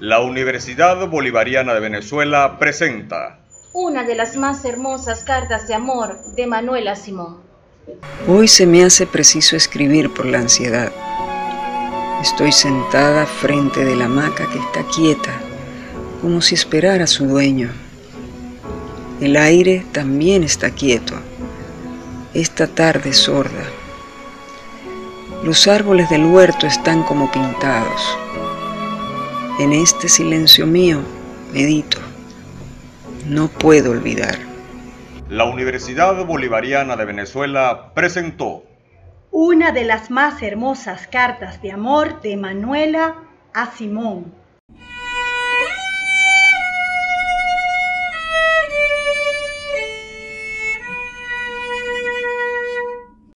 La Universidad Bolivariana de Venezuela presenta una de las más hermosas cartas de amor de Manuela Simón. Hoy se me hace preciso escribir por la ansiedad. Estoy sentada frente de la hamaca que está quieta, como si esperara a su dueño. El aire también está quieto. Esta tarde sorda. Los árboles del huerto están como pintados. En este silencio mío medito. No puedo olvidar. La Universidad Bolivariana de Venezuela presentó una de las más hermosas cartas de amor de Manuela a Simón.